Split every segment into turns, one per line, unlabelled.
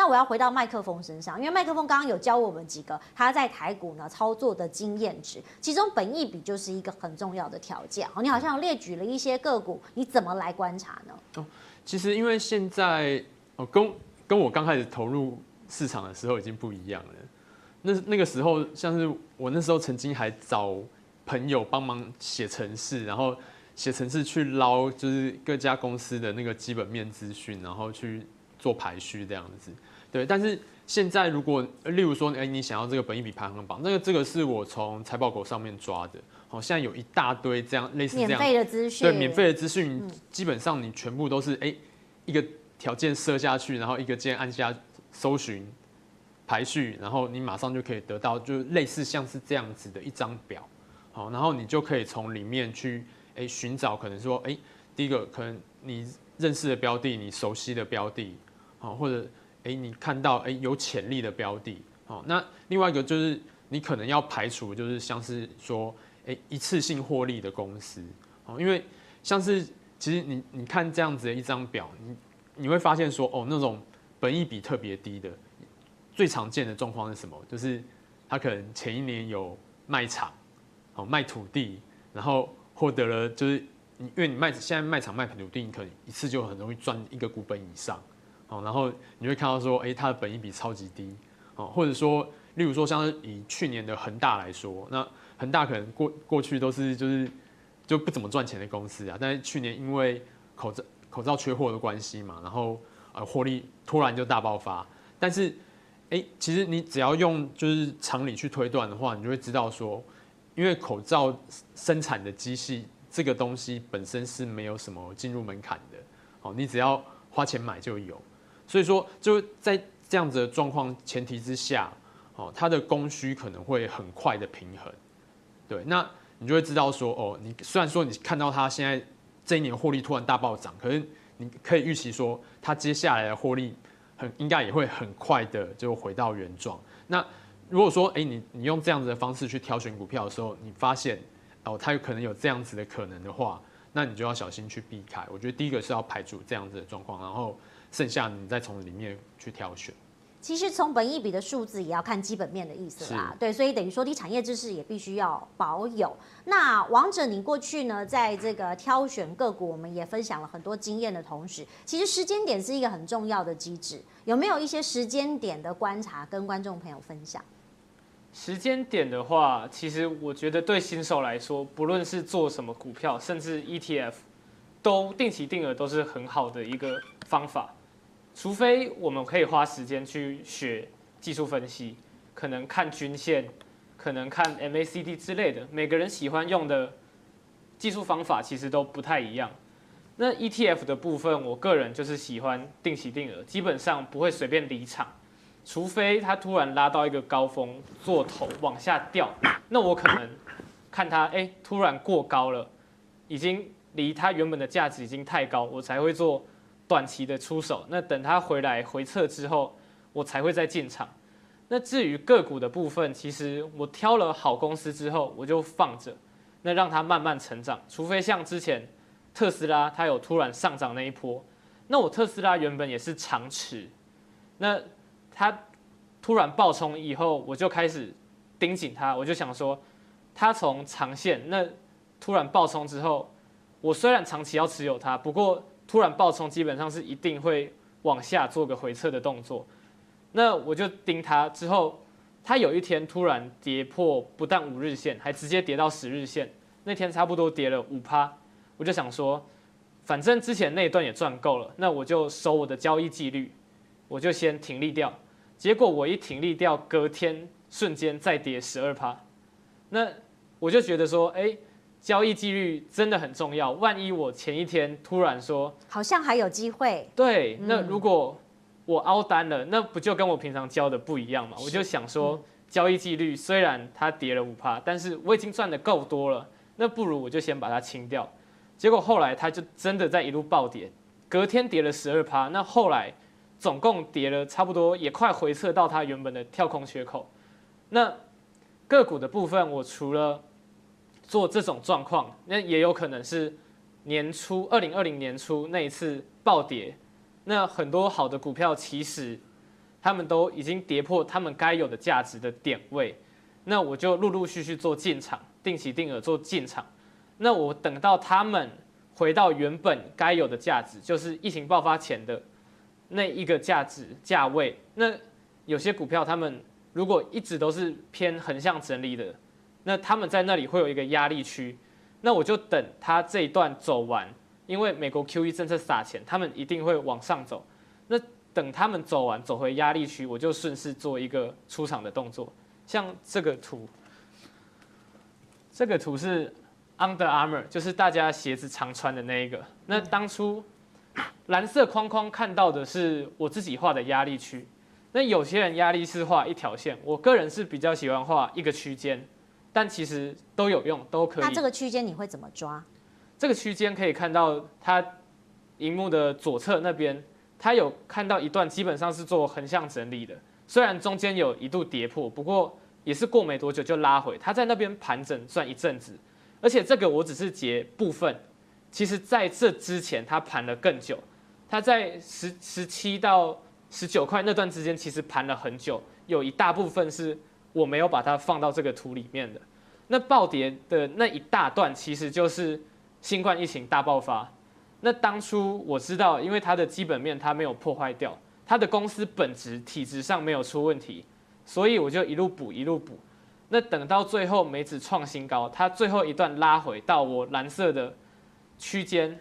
那我要回到麦克风身上，因为麦克风刚刚有教我们几个他在台股呢操作的经验值，其中本益比就是一个很重要的条件。好，你好像列举了一些个股，你怎么来观察呢？
哦，其实因为现在哦，跟跟我刚开始投入市场的时候已经不一样了。那那个时候，像是我那时候曾经还找朋友帮忙写程式，然后写程式去捞，就是各家公司的那个基本面资讯，然后去做排序这样子。对，但是现在如果例如说，哎，你想要这个本益比排行榜，那个这个是我从财报狗上面抓的。好，现在有一大堆这样类似这样
免费的资讯，
对，免费的资讯，基本上你全部都是哎一个条件设下去，然后一个键按下搜寻。排序，然后你马上就可以得到，就类似像是这样子的一张表，好，然后你就可以从里面去哎寻找，可能说诶第一个可能你认识的标的，你熟悉的标的，好，或者诶你看到诶有潜力的标的，好，那另外一个就是你可能要排除，就是像是说诶一次性获利的公司，好，因为像是其实你你看这样子的一张表，你你会发现说哦那种本益比特别低的。最常见的状况是什么？就是他可能前一年有卖场，哦卖土地，然后获得了就是你因为你卖现在卖场卖土地，你可能一次就很容易赚一个股本以上，哦，然后你会看到说，哎，它的本益比超级低，哦，或者说，例如说像以去年的恒大来说，那恒大可能过过去都是就是就不怎么赚钱的公司啊，但是去年因为口罩口罩缺货的关系嘛，然后呃获利突然就大爆发，但是。哎，其实你只要用就是常理去推断的话，你就会知道说，因为口罩生产的机器这个东西本身是没有什么进入门槛的，哦，你只要花钱买就有，所以说就在这样子的状况前提之下，哦，它的供需可能会很快的平衡，对，那你就会知道说，哦，你虽然说你看到它现在这一年获利突然大暴涨，可是你可以预期说，它接下来的获利。很应该也会很快的就回到原状。那如果说，哎，你你用这样子的方式去挑选股票的时候，你发现哦，它有可能有这样子的可能的话，那你就要小心去避开。我觉得第一个是要排除这样子的状况，然后剩下你再从里面去挑选。
其实从本益比的数字也要看基本面的意思啦，对，所以等于说你产业知识也必须要保有。那王者，你过去呢，在这个挑选个股，我们也分享了很多经验的同时，其实时间点是一个很重要的机制。有没有一些时间点的观察跟观众朋友分享？
时间点的话，其实我觉得对新手来说，不论是做什么股票，甚至 ETF，都定期定额都是很好的一个方法。除非我们可以花时间去学技术分析，可能看均线，可能看 MACD 之类的。每个人喜欢用的技术方法其实都不太一样。那 ETF 的部分，我个人就是喜欢定期定额，基本上不会随便离场，除非它突然拉到一个高峰做头往下掉，那我可能看它哎突然过高了，已经离它原本的价值已经太高，我才会做。短期的出手，那等它回来回撤之后，我才会再进场。那至于个股的部分，其实我挑了好公司之后，我就放着，那让它慢慢成长。除非像之前特斯拉它有突然上涨那一波，那我特斯拉原本也是长持，那它突然暴冲以后，我就开始盯紧它，我就想说，它从长线那突然暴冲之后，我虽然长期要持有它，不过。突然暴冲，基本上是一定会往下做个回撤的动作。那我就盯它之后，它有一天突然跌破不但五日线，还直接跌到十日线。那天差不多跌了五趴，我就想说，反正之前那一段也赚够了，那我就收我的交易纪律，我就先停利掉。结果我一停利掉，隔天瞬间再跌十二趴。那我就觉得说，哎。交易纪律真的很重要。万一我前一天突然说，
好像还有机会，
对，那如果我凹单了，那不就跟我平常交的不一样吗？我就想说，交易纪律虽然它跌了五趴，但是我已经赚的够多了，那不如我就先把它清掉。结果后来它就真的在一路暴跌，隔天跌了十二趴，那后来总共跌了差不多，也快回撤到它原本的跳空缺口。那个股的部分，我除了做这种状况，那也有可能是年初二零二零年初那一次暴跌，那很多好的股票其实他们都已经跌破他们该有的价值的点位，那我就陆陆续续做进场，定期定额做进场。那我等到他们回到原本该有的价值，就是疫情爆发前的那一个价值价位。那有些股票他们如果一直都是偏横向整理的，那他们在那里会有一个压力区。那我就等他这一段走完，因为美国 QE 政策撒钱，他们一定会往上走。那等他们走完，走回压力区，我就顺势做一个出场的动作。像这个图，这个图是 Under Armour，就是大家鞋子常穿的那一个。那当初蓝色框框看到的是我自己画的压力区。那有些人压力是画一条线，我个人是比较喜欢画一个区间。但其实都有用，都可以。
那这个区间你会怎么抓？
这个区间可以看到它荧幕的左侧那边，它有看到一段基本上是做横向整理的，虽然中间有一度跌破，不过也是过没多久就拉回。它在那边盘整算一阵子，而且这个我只是截部分，其实在这之前它盘了更久，它在十十七到十九块那段之间其实盘了很久，有一大部分是。我没有把它放到这个图里面的，那暴跌的那一大段其实就是新冠疫情大爆发。那当初我知道，因为它的基本面它没有破坏掉，它的公司本质体质上没有出问题，所以我就一路补一路补。那等到最后美指创新高，它最后一段拉回到我蓝色的区间，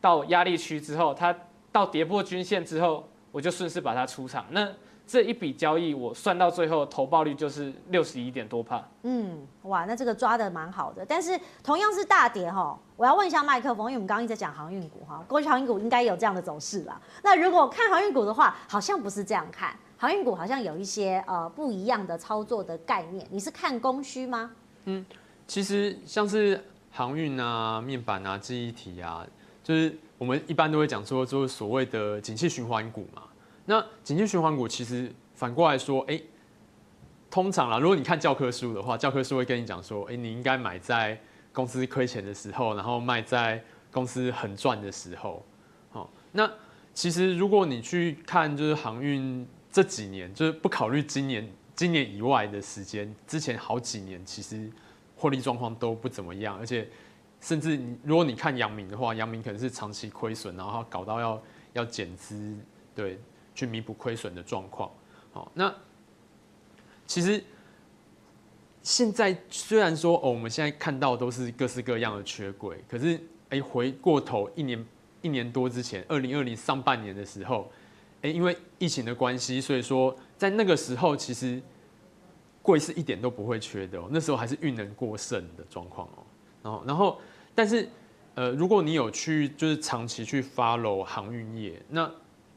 到压力区之后，它到跌破均线之后，我就顺势把它出场。那这一笔交易我算到最后投报率就是六十一点多帕。
嗯，哇，那这个抓的蛮好的。但是同样是大跌哈，我要问一下麦克风，因为我们刚刚一直在讲航运股哈，过去航运股应该有这样的走势啦。那如果看航运股的话，好像不是这样看，航运股好像有一些呃不一样的操作的概念。你是看供需吗？
嗯，其实像是航运啊、面板啊、记忆体啊，就是我们一般都会讲说，就是所谓的景气循环股嘛。那景气循环股其实反过来说，哎、通常啦，如果你看教科书的话，教科书会跟你讲说，哎、你应该买在公司亏钱的时候，然后卖在公司很赚的时候。好，那其实如果你去看，就是航运这几年，就是不考虑今年、今年以外的时间，之前好几年其实获利状况都不怎么样，而且甚至你如果你看阳明的话，阳明可能是长期亏损，然后搞到要要减资，对。去弥补亏损的状况，好，那其实现在虽然说哦，我们现在看到都是各式各样的缺柜，可是哎，回过头一年一年多之前，二零二零上半年的时候，哎，因为疫情的关系，所以说在那个时候其实柜是一点都不会缺的哦，那时候还是运能过剩的状况哦，然后然后但是呃，如果你有去就是长期去 follow 航运业，那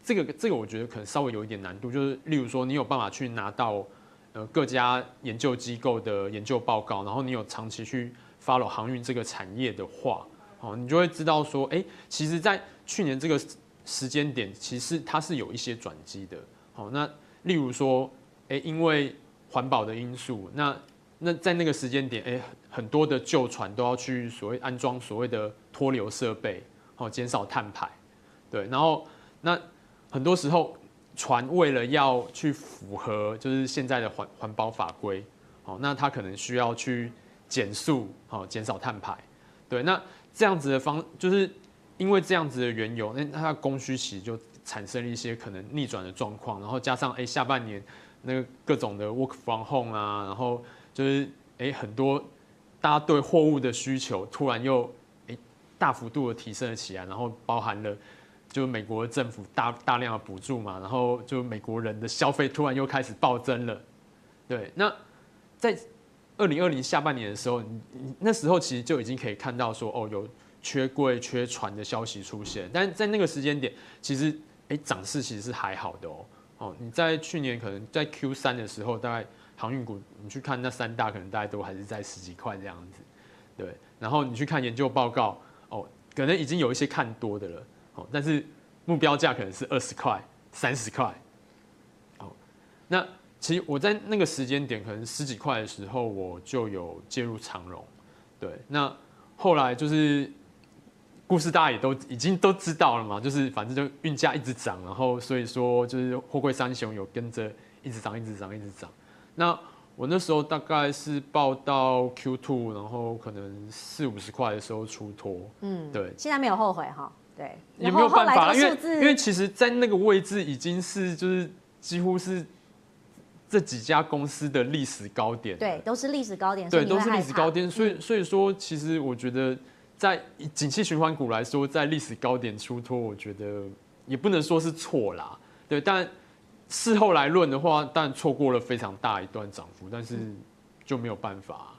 这个这个我觉得可能稍微有一点难度，就是例如说你有办法去拿到呃各家研究机构的研究报告，然后你有长期去 follow 航运这个产业的话，哦，你就会知道说，哎，其实，在去年这个时间点，其实它是有一些转机的。好，那例如说，哎，因为环保的因素，那那在那个时间点，哎，很多的旧船都要去所谓安装所谓的脱硫设备，好，减少碳排，对，然后那。很多时候，船为了要去符合就是现在的环环保法规，好，那它可能需要去减速，好，减少碳排，对，那这样子的方，就是因为这样子的缘由，那它供需其实就产生了一些可能逆转的状况，然后加上哎、下半年那个各种的 work from home 啊，然后就是哎、很多大家对货物的需求突然又哎、大幅度的提升了起来，然后包含了。就美国政府大大量的补助嘛，然后就美国人的消费突然又开始暴增了，对。那在二零二零下半年的时候，你那时候其实就已经可以看到说，哦，有缺柜、缺船的消息出现。但在那个时间点，其实哎，涨势其实是还好的哦。哦，你在去年可能在 Q 三的时候，大概航运股你去看那三大，可能大概都还是在十几块这样子，对。然后你去看研究报告，哦，可能已经有一些看多的了。但是目标价可能是二十块、三十块。好，那其实我在那个时间点，可能十几块的时候，我就有介入长荣。对，那后来就是故事大家也都已经都知道了嘛，就是反正就运价一直涨，然后所以说就是货柜三雄有跟着一直涨，一直涨，一直涨。那我那时候大概是报到 Q two，然后可能四五十块的时候出脱，嗯，对。
现在没有后悔哈，对，
也没有办法，因为因为其实，在那个位置已经是就是几乎是这几家公司的历史高点，
对，都是历史高点，
对，都是历史高点，所以所以说，其实我觉得。在景气循环股来说，在历史高点出脱，我觉得也不能说是错啦，对。但事后来论的话，但错过了非常大一段涨幅，但是就没有办法。